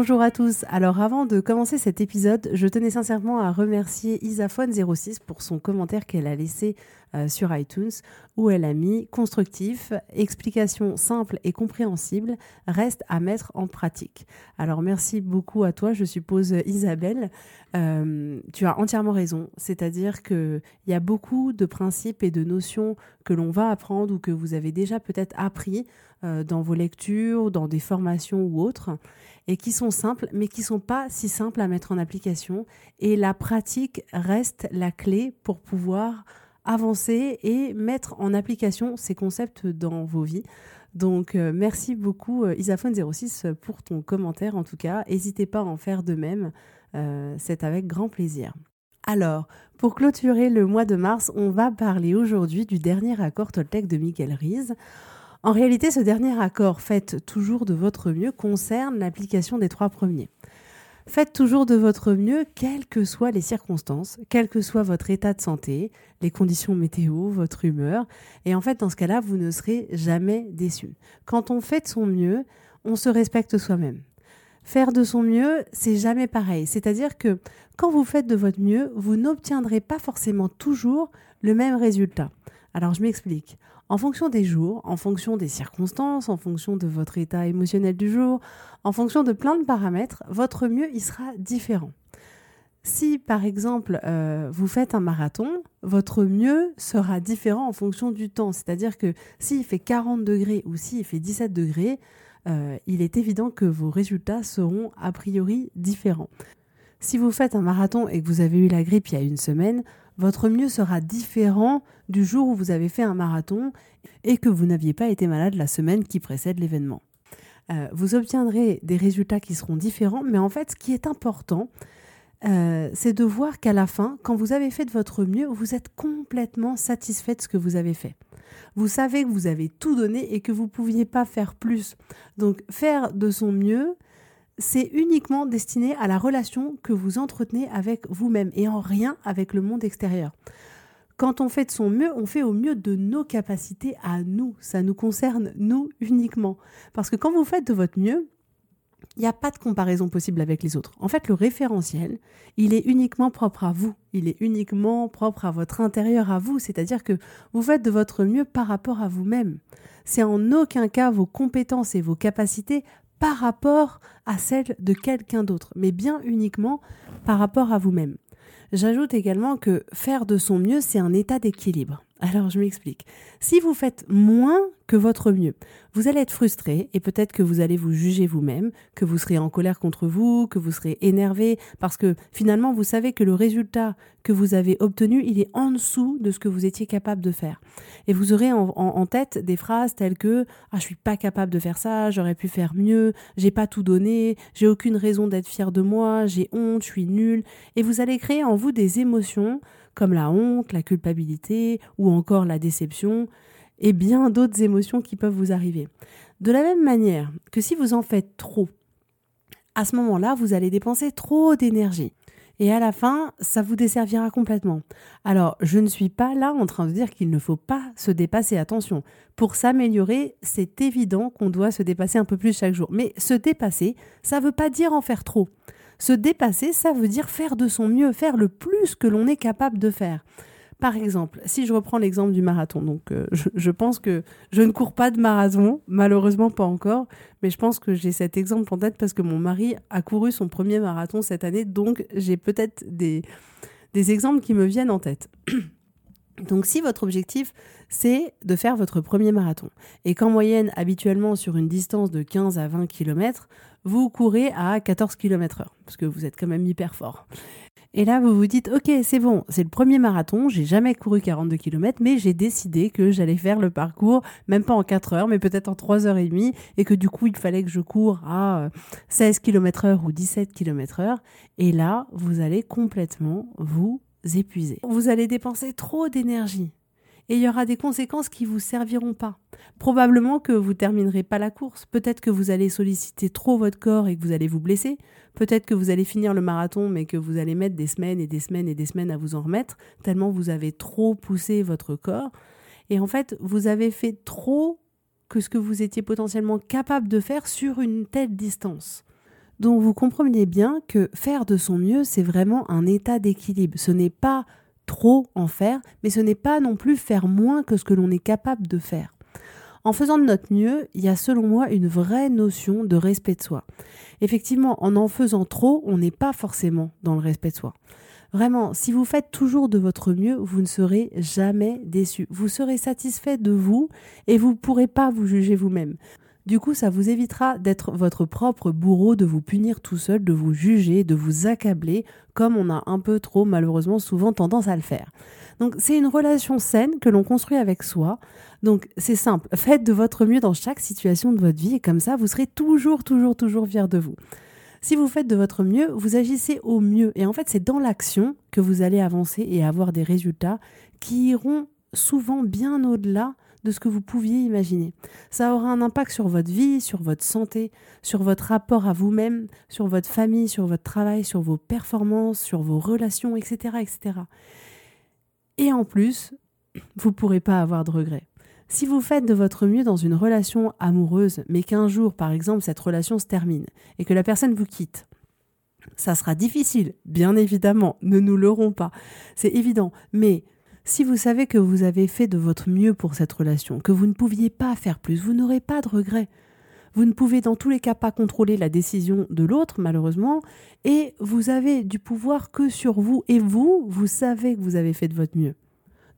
Bonjour à tous. Alors avant de commencer cet épisode, je tenais sincèrement à remercier Isaphone06 pour son commentaire qu'elle a laissé euh, sur iTunes où elle a mis constructif, explication simple et compréhensible, reste à mettre en pratique. Alors merci beaucoup à toi, je suppose Isabelle. Euh, tu as entièrement raison, c'est-à-dire qu'il y a beaucoup de principes et de notions que l'on va apprendre ou que vous avez déjà peut-être appris dans vos lectures, dans des formations ou autres et qui sont simples, mais qui sont pas si simples à mettre en application. Et la pratique reste la clé pour pouvoir avancer et mettre en application ces concepts dans vos vies. Donc euh, merci beaucoup euh, Isaphone06 pour ton commentaire en tout cas. N'hésitez pas à en faire de même, euh, c'est avec grand plaisir. Alors, pour clôturer le mois de mars, on va parler aujourd'hui du dernier accord Toltec de Michael Ries. En réalité, ce dernier accord, faites toujours de votre mieux, concerne l'application des trois premiers. Faites toujours de votre mieux, quelles que soient les circonstances, quel que soit votre état de santé, les conditions météo, votre humeur. Et en fait, dans ce cas-là, vous ne serez jamais déçu. Quand on fait de son mieux, on se respecte soi-même. Faire de son mieux, c'est jamais pareil. C'est-à-dire que quand vous faites de votre mieux, vous n'obtiendrez pas forcément toujours le même résultat. Alors je m'explique. En fonction des jours, en fonction des circonstances, en fonction de votre état émotionnel du jour, en fonction de plein de paramètres, votre mieux il sera différent. Si par exemple euh, vous faites un marathon, votre mieux sera différent en fonction du temps. C'est-à-dire que s'il fait 40 degrés ou s'il fait 17 degrés, euh, il est évident que vos résultats seront a priori différents. Si vous faites un marathon et que vous avez eu la grippe il y a une semaine, votre mieux sera différent du jour où vous avez fait un marathon et que vous n'aviez pas été malade la semaine qui précède l'événement. Euh, vous obtiendrez des résultats qui seront différents, mais en fait, ce qui est important, euh, c'est de voir qu'à la fin, quand vous avez fait de votre mieux, vous êtes complètement satisfait de ce que vous avez fait. Vous savez que vous avez tout donné et que vous ne pouviez pas faire plus. Donc, faire de son mieux, c'est uniquement destiné à la relation que vous entretenez avec vous-même et en rien avec le monde extérieur. Quand on fait de son mieux, on fait au mieux de nos capacités à nous. Ça nous concerne nous uniquement. Parce que quand vous faites de votre mieux, il n'y a pas de comparaison possible avec les autres. En fait, le référentiel, il est uniquement propre à vous. Il est uniquement propre à votre intérieur, à vous. C'est-à-dire que vous faites de votre mieux par rapport à vous-même. C'est en aucun cas vos compétences et vos capacités par rapport à celles de quelqu'un d'autre, mais bien uniquement par rapport à vous-même. J'ajoute également que faire de son mieux, c'est un état d'équilibre. Alors je m'explique. Si vous faites moins que votre mieux, vous allez être frustré et peut-être que vous allez vous juger vous-même, que vous serez en colère contre vous, que vous serez énervé parce que finalement vous savez que le résultat que vous avez obtenu, il est en dessous de ce que vous étiez capable de faire. Et vous aurez en, tête des phrases telles que ah je suis pas capable de faire ça, j'aurais pu faire mieux, j'ai pas tout donné, j'ai aucune raison d'être fier de moi, j'ai honte, je suis nul et vous allez créer en vous des émotions comme la honte, la culpabilité ou encore la déception, et bien d'autres émotions qui peuvent vous arriver. De la même manière que si vous en faites trop, à ce moment-là, vous allez dépenser trop d'énergie. Et à la fin, ça vous desservira complètement. Alors, je ne suis pas là en train de dire qu'il ne faut pas se dépasser. Attention, pour s'améliorer, c'est évident qu'on doit se dépasser un peu plus chaque jour. Mais se dépasser, ça ne veut pas dire en faire trop. Se dépasser, ça veut dire faire de son mieux, faire le plus que l'on est capable de faire. Par exemple, si je reprends l'exemple du marathon, donc euh, je, pense que je ne cours pas de marathon, malheureusement pas encore, mais je pense que j'ai cet exemple en tête parce que mon mari a couru son premier marathon cette année, donc j'ai peut-être des, des exemples qui me viennent en tête. Donc si votre objectif, c'est de faire votre premier marathon, et qu'en moyenne, habituellement sur une distance de 15 à 20 km, vous courez à 14 km/h, parce que vous êtes quand même hyper fort. Et là, vous vous dites, ok, c'est bon, c'est le premier marathon, j'ai jamais couru 42 km, mais j'ai décidé que j'allais faire le parcours, même pas en 4 heures, mais peut-être en 3 heures et demie, et que du coup, il fallait que je cours à 16 euh, km heure ou 17 km heure. Et là, vous allez complètement vous épuiser. Vous allez dépenser trop d'énergie et il y aura des conséquences qui vous serviront pas. Probablement que vous terminerez pas la course, peut-être que vous allez solliciter trop votre corps et que vous allez vous blesser, peut-être que vous allez finir le marathon mais que vous allez mettre des semaines et des semaines et des semaines à vous en remettre tellement vous avez trop poussé votre corps et en fait, vous avez fait trop que ce que vous étiez potentiellement capable de faire sur une telle distance. Donc vous comprenez bien que faire de son mieux, c'est vraiment un état d'équilibre. Ce n'est pas trop en faire, mais ce n'est pas non plus faire moins que ce que l'on est capable de faire. En faisant de notre mieux, il y a selon moi une vraie notion de respect de soi. Effectivement, en en faisant trop, on n'est pas forcément dans le respect de soi. Vraiment, si vous faites toujours de votre mieux, vous ne serez jamais déçu. Vous serez satisfait de vous et vous ne pourrez pas vous juger vous-même. Du coup, ça vous évitera d'être votre propre bourreau, de vous punir tout seul, de vous juger, de vous accabler, comme on a un peu trop malheureusement souvent tendance à le faire. Donc c'est une relation saine que l'on construit avec soi. Donc c'est simple, faites de votre mieux dans chaque situation de votre vie et comme ça, vous serez toujours, toujours, toujours fier de vous. Si vous faites de votre mieux, vous agissez au mieux. Et en fait, c'est dans l'action que vous allez avancer et avoir des résultats qui iront souvent bien au-delà de ce que vous pouviez imaginer. Ça aura un impact sur votre vie, sur votre santé, sur votre rapport à vous-même, sur votre famille, sur votre travail, sur vos performances, sur vos relations, etc. etc. Et en plus, vous ne pourrez pas avoir de regrets. Si vous faites de votre mieux dans une relation amoureuse, mais qu'un jour, par exemple, cette relation se termine et que la personne vous quitte, ça sera difficile, bien évidemment, ne nous l'aurons pas, c'est évident, mais si vous savez que vous avez fait de votre mieux pour cette relation, que vous ne pouviez pas faire plus, vous n'aurez pas de regrets. Vous ne pouvez dans tous les cas pas contrôler la décision de l'autre, malheureusement, et vous avez du pouvoir que sur vous, et vous, vous savez que vous avez fait de votre mieux.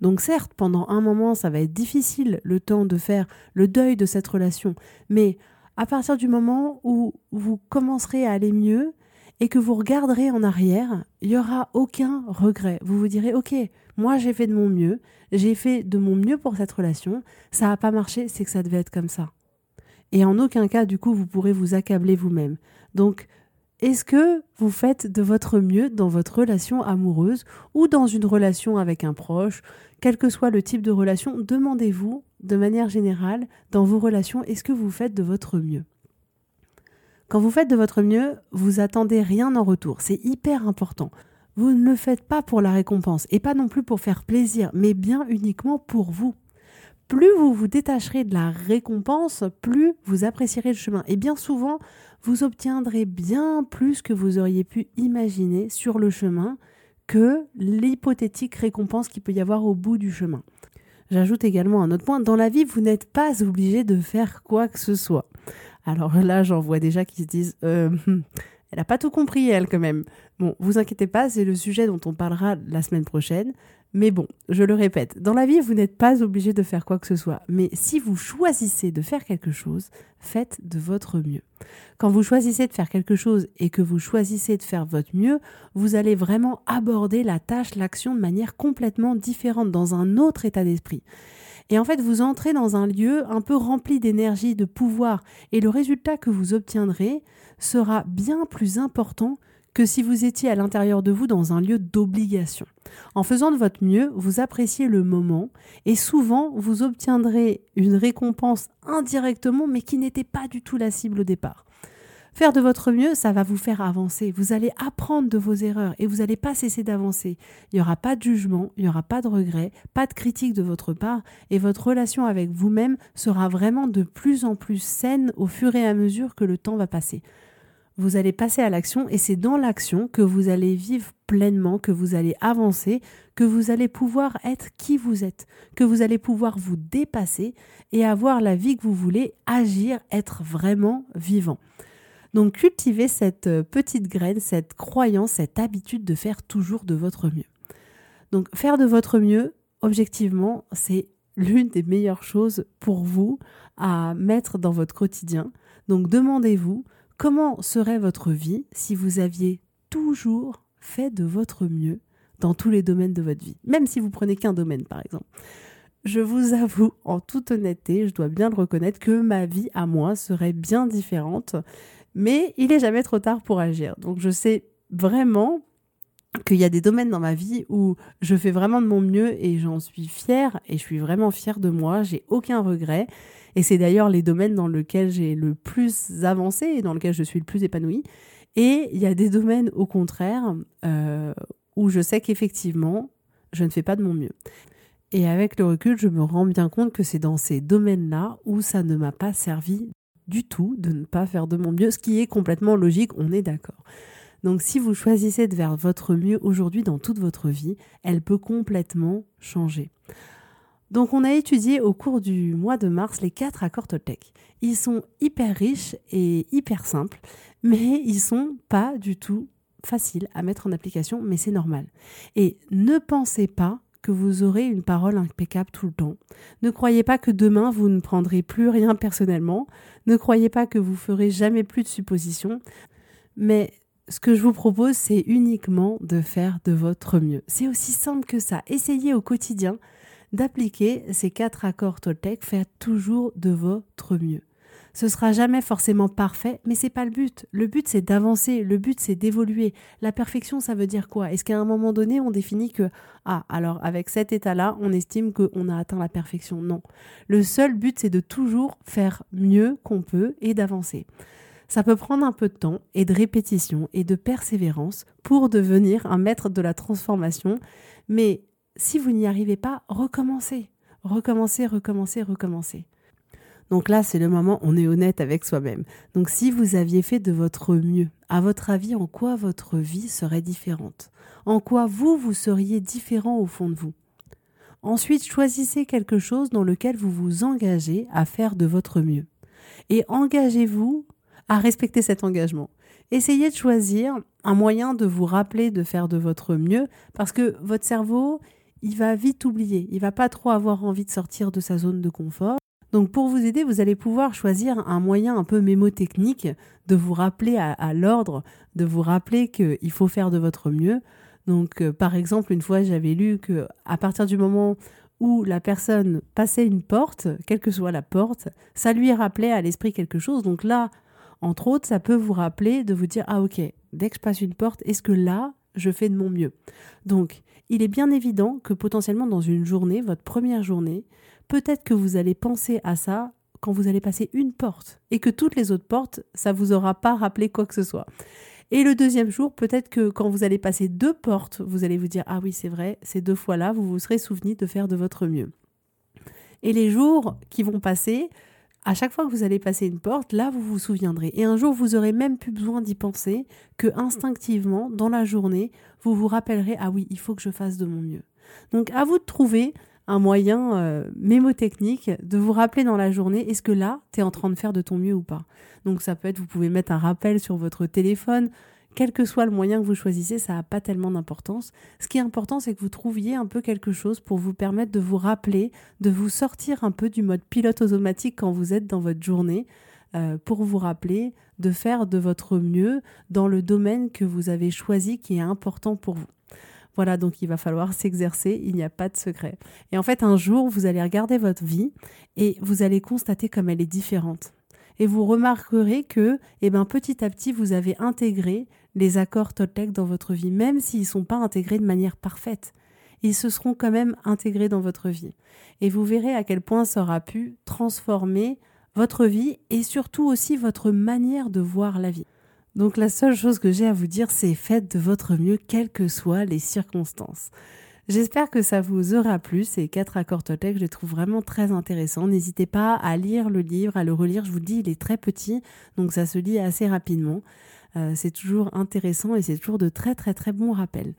Donc certes, pendant un moment, ça va être difficile le temps de faire le deuil de cette relation, mais à partir du moment où vous commencerez à aller mieux et que vous regarderez en arrière, il n'y aura aucun regret. Vous vous direz, ok, moi, j'ai fait de mon mieux, j'ai fait de mon mieux pour cette relation, ça n'a pas marché, c'est que ça devait être comme ça. Et en aucun cas, du coup, vous pourrez vous accabler vous-même. Donc, est-ce que vous faites de votre mieux dans votre relation amoureuse ou dans une relation avec un proche, quel que soit le type de relation, demandez-vous de manière générale dans vos relations, est-ce que vous faites de votre mieux? Quand vous faites de votre mieux, vous attendez rien en retour, c'est hyper important. Vous ne le faites pas pour la récompense et pas non plus pour faire plaisir, mais bien uniquement pour vous. Plus vous vous détacherez de la récompense, plus vous apprécierez le chemin. Et bien souvent, vous obtiendrez bien plus que vous auriez pu imaginer sur le chemin que l'hypothétique récompense qu'il peut y avoir au bout du chemin. J'ajoute également un autre point, dans la vie, vous n'êtes pas obligé de faire quoi que ce soit. Alors là, j'en vois déjà qui se disent euh, elle n'a pas tout compris, elle, quand même. Bon, vous inquiétez pas, c'est le sujet dont on parlera la semaine prochaine. Mais bon, je le répète, dans la vie, vous n'êtes pas obligé de faire quoi que ce soit. Mais si vous choisissez de faire quelque chose, faites de votre mieux. Quand vous choisissez de faire quelque chose et que vous choisissez de faire votre mieux, vous allez vraiment aborder la tâche, l'action de manière complètement différente, dans un autre état d'esprit. Et en fait, vous entrez dans un lieu un peu rempli d'énergie, de pouvoir, et le résultat que vous obtiendrez sera bien plus important que si vous étiez à l'intérieur de vous dans un lieu d'obligation. En faisant de votre mieux, vous appréciez le moment et souvent vous obtiendrez une récompense indirectement mais qui n'était pas du tout la cible au départ. Faire de votre mieux, ça va vous faire avancer. Vous allez apprendre de vos erreurs et vous n'allez pas cesser d'avancer. Il n'y aura pas de jugement, il n'y aura pas de regret, pas de critique de votre part et votre relation avec vous-même sera vraiment de plus en plus saine au fur et à mesure que le temps va passer. vous allez passer à l'action et c'est dans l'action que vous allez vivre pleinement, que vous allez avancer, que vous allez pouvoir être qui vous êtes, que vous allez pouvoir vous dépasser et avoir la vie que vous voulez, agir, être vraiment vivant. Donc cultivez cette euh, petite graine, cette croyance, cette habitude de faire toujours de votre mieux. Donc faire de votre mieux, objectivement, c'est l'une des meilleures choses pour vous à mettre dans votre quotidien. Donc demandez-vous comment serait votre vie si vous aviez toujours fait de votre mieux dans tous les domaines de votre vie, même si vous prenez qu'un domaine par exemple. Je vous avoue en toute honnêteté, je dois bien le reconnaître, que ma vie à moi serait bien différente, mais il n'est jamais trop tard pour agir. Donc je sais vraiment qu'il y a des domaines dans ma vie où je fais vraiment de mon mieux et j'en suis fière et je suis vraiment fière de moi, j'ai aucun regret. Et c'est d'ailleurs les domaines dans lesquels j'ai le plus avancé et dans lesquels je suis le plus épanouie. Et il y a des domaines au contraire euh, où je sais qu'effectivement, je ne fais pas de mon mieux. Et avec le recul, je me rends bien compte que c'est dans ces domaines-là où ça ne m'a pas servi du tout de ne pas faire de mon mieux, ce qui est complètement logique, on est d'accord. Donc si vous choisissez de faire votre mieux aujourd'hui dans toute votre vie, elle peut complètement changer. Donc on a étudié au cours du mois de mars les quatre accords Toltec. Ils sont hyper riches et hyper simples, mais ils sont pas du tout faciles à mettre en application, mais c'est normal. Et ne pensez pas que vous aurez une parole impeccable tout le temps. Ne croyez pas que demain vous ne prendrez plus rien personnellement. Ne croyez pas que vous ferez jamais plus de suppositions. Mais ce que je vous propose, c'est uniquement de faire de votre mieux. C'est aussi simple que ça. Essayez au quotidien d'appliquer ces quatre accords Toltec. Faites toujours de votre mieux. Ce sera jamais forcément parfait, mais c'est pas le but. Le but c'est d'avancer, le but c'est d'évoluer. La perfection, ça veut dire quoi? Est-ce qu'à un moment donné, on définit que ah, alors avec cet état-là, on estime qu'on a atteint la perfection? Non. Le seul but c'est de toujours faire mieux qu'on peut et d'avancer. Ça peut prendre un peu de temps et de répétition et de persévérance pour devenir un maître de la transformation, mais si vous n'y arrivez pas, recommencez. Recommencez, recommencez, recommencez. Donc là, c'est le moment, on est honnête avec soi-même. Donc si vous aviez fait de votre mieux, à votre avis, en quoi votre vie serait différente? En quoi vous, vous seriez différent au fond de vous? Ensuite, choisissez quelque chose dans lequel vous vous engagez à faire de votre mieux. Et engagez-vous à respecter cet engagement. Essayez de choisir un moyen de vous rappeler de faire de votre mieux parce que votre cerveau, il va vite oublier. Il va pas trop avoir envie de sortir de sa zone de confort. Donc pour vous aider, vous allez pouvoir choisir un moyen un peu mémotechnique de vous rappeler à, l'ordre, de vous rappeler qu'il faut faire de votre mieux. Donc euh, par exemple, une fois j'avais lu que à partir du moment où la personne passait une porte, quelle que soit la porte, ça lui rappelait à l'esprit quelque chose. Donc là, entre autres, ça peut vous rappeler de vous dire ah OK, dès que je passe une porte, est-ce que là, je fais de mon mieux? Donc, il est bien évident que potentiellement dans une journée, votre première journée, peut-être que vous allez penser à ça quand vous allez passer une porte et que toutes les autres portes, ça vous aura pas rappelé quoi que ce soit. Et le deuxième jour, peut-être que quand vous allez passer deux portes, vous allez vous dire ah oui c'est vrai, ces deux fois-là, vous vous serez souvenu de faire de votre mieux. Et les jours qui vont passer, à chaque fois que vous allez passer une porte, là vous vous souviendrez. Et un jour vous aurez même plus besoin d'y penser que instinctivement dans la journée, vous vous rappellerez ah oui il faut que je fasse de mon mieux. Donc à vous de trouver un moyen euh, mémotechnique de vous rappeler dans la journée est-ce que là, tu es en train de faire de ton mieux ou pas? Donc ça peut être, vous pouvez mettre un rappel sur votre téléphone, quel que soit le moyen que vous choisissez, ça n'a pas tellement d'importance. Ce qui est important, c'est que vous trouviez un peu quelque chose pour vous permettre de vous rappeler, de vous sortir un peu du mode pilote automatique quand vous êtes dans votre journée, euh, pour vous rappeler de faire de votre mieux dans le domaine que vous avez choisi qui est important pour vous. Voilà, donc il va falloir s'exercer, il n'y a pas de secret. Et en fait, un jour, vous allez regarder votre vie et vous allez constater comme elle est différente. Et vous remarquerez que, eh ben, petit à petit, vous avez intégré les accords Toltec dans votre vie, même s'ils ne sont pas intégrés de manière parfaite. Ils se seront quand même intégrés dans votre vie. Et vous verrez à quel point ça aura pu transformer votre vie et surtout aussi votre manière de voir la vie. Donc la seule chose que j'ai à vous dire, c'est faites de votre mieux, quelles que soient les circonstances. J'espère que ça vous aura plu, ces quatre accords Toltec, je les trouve vraiment très intéressants. N'hésitez pas à lire le livre, à le relire, je vous dis, il est très petit, donc ça se lit assez rapidement. c'est toujours intéressant et c'est toujours de très très très bons rappels.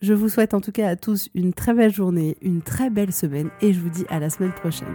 Je vous souhaite en tout cas à tous une très belle journée, une très belle semaine et je vous dis à la semaine prochaine.